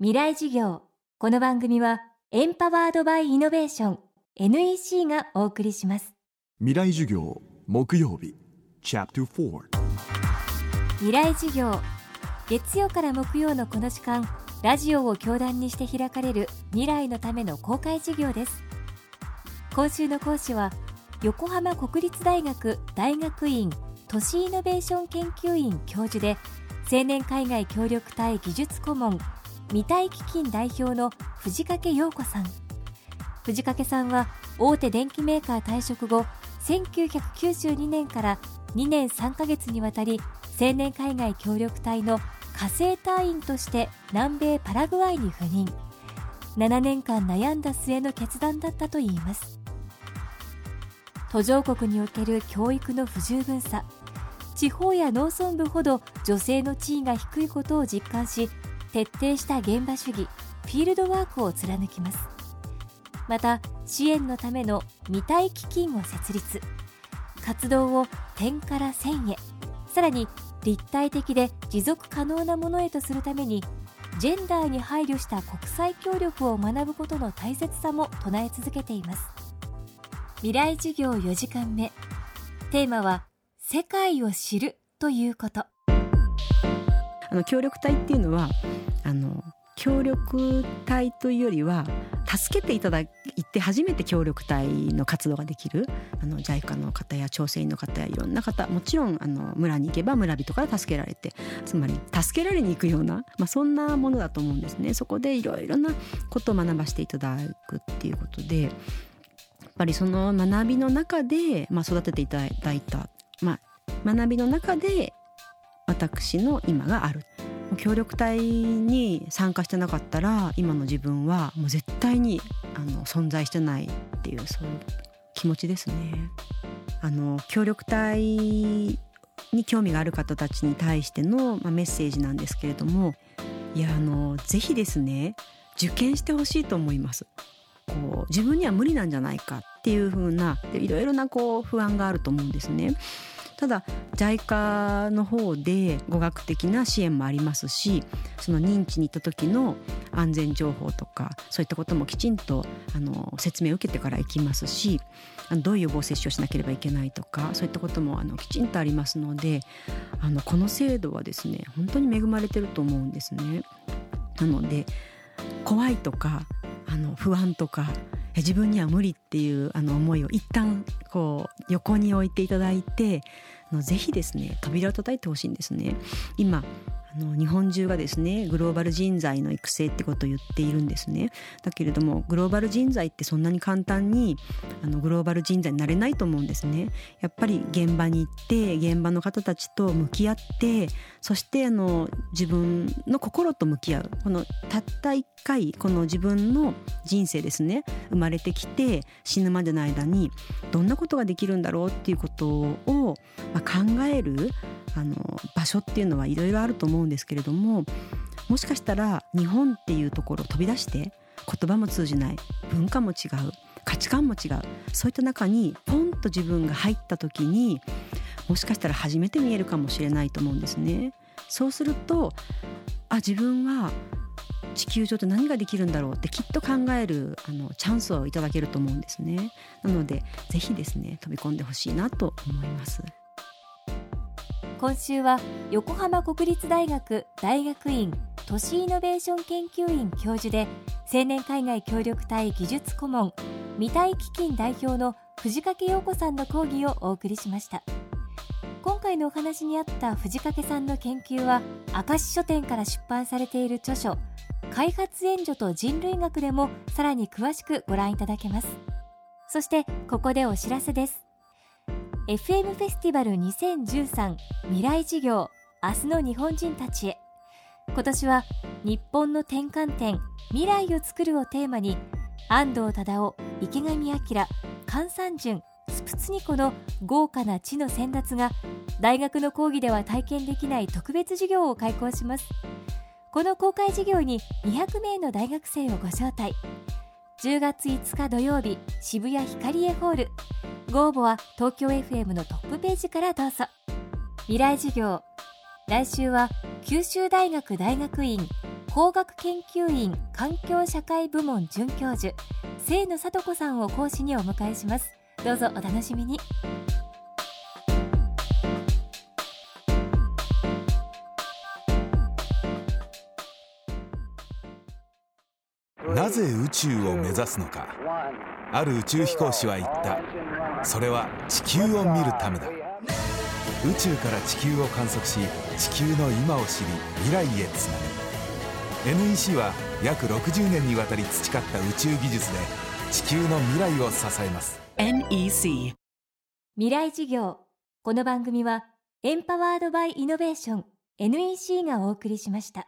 未来授業。この番組はエンパワードバイイノベーション NEC がお送りします。未来授業木曜日チャプター4未来授業。月曜から木曜のこの時間ラジオを教壇にして開かれる未来のための公開授業です。今週の講師は横浜国立大学大学院都市イノベーション研究院教授で青年海外協力隊技術顧問未体基金代表の藤掛陽子さん。藤掛さんは大手電機メーカー退職後1992年から2年3ヶ月にわたり青年海外協力隊の火星隊員として南米パラグアイに赴任。7年間悩んだ末の決断だったといいます。途上国における教育の不十分さ地方や農村部ほど女性の地位が低いことを実感し徹底した現場主義フィールドワークを貫きます。また支援のための未体基金を設立。活動を点から線へ。さらに立体的で持続可能なものへとするためにジェンダーに配慮した国際協力を学ぶことの大切さも唱え続けています。未来授業4時間目。テーマは世界を知るということ。あの協力隊っていうのはあの協力隊というよりは助けていただいて初めて協力隊の活動ができるあの JICA の方や調整員の方やいろんな方もちろんあの村に行けば村人から助けられてつまり助けられに行くような、まあ、そんなものだと思うんですね。そこでいろいろなことを学ばせていただくっていうことでやっぱりその学びの中で、まあ、育てていただいた、まあ、学びの中で私の今がある協力隊に参加してなかったら今の自分はもう絶対にあの存在してないっていうそういう気持ちですね。あの協力隊に興味がある方たちに対しての、まあ、メッセージなんですけれどもいやあのぜひですね受験してほしいと思います。こう自分には無理なんじゃないかっていう風ないろいろなこう不安があると思うんですね。ただ JICA の方で語学的な支援もありますしその認知に行った時の安全情報とかそういったこともきちんとあの説明を受けてから行きますしどういう予防接種をしなければいけないとかそういったこともあのきちんとありますのであのこの制度はですね本当に恵まれてると思うんですね。なので怖いとかあの不安とか自分には無理っていうあの思いを一旦こう横に置いていただいてぜひですね扉を叩いてほしいんですね。今あの日本中がですねグローバル人材の育成ってことを言っているんですね。だけれどもグローバル人材ってそんなに簡単にあのグローバル人材になれないと思うんですね。やっぱり現場に行って現場の方たちと向き合ってそしてあの自分の心と向き合う。このたった一回この自分の人生ですね生まれてきて死ぬまでの間にどんなことができるんだろうっていうことを、まあ、考えるあの場所っていうのはいろいろあると思うんですんですけれどももしかしたら日本っていうところを飛び出して言葉も通じない文化も違う価値観も違うそういった中にポンと自分が入った時にもしかしたら初めて見えるかもしれないと思うんですね。そうするとあ自分は地球上で何ができるんだろうってきっと考えるあのチャンスをいただけると思うんですね。なのでぜひですね飛び込んでほしいなと思います。今週は横浜国立大学大学院都市イノベーション研究院教授で青年海外協力隊技術顧問未体基金代表の藤掛陽子さんの講義をお送りしました。今回のお話にあった藤掛さんの研究は明石書店から出版されている著書開発援助と人類学でもさらに詳しくご覧いただけます。そしてここでお知らせです。FM フェスティバル2013未来事業明日の日本人たちへ。今年は日本の転換点未来を作るをテーマに安藤忠雄池上彰菅三淳スプツニコの豪華な地の先達が大学の講義では体験できない特別授業を開講します。この公開授業に200名の大学生をご招待。10月5日土曜日渋谷ヒカリエホール。ご応募は東京 FM のトップページからどうぞ。未来授業。来週は九州大学大学院工学研究院環境社会部門准教授清野聡子さんを講師にお迎えします。どうぞお楽しみに。なぜ宇宙を目指すのか。ある宇宙飛行士は言った。それは地球を見るためだ。宇宙から地球を観測し地球の今を知り未来へつなぐ。NEC は約60年にわたり培った宇宙技術で地球の未来を支えます。NEC 未来事業。この番組はエンパワードバイイノベーション NEC がお送りしました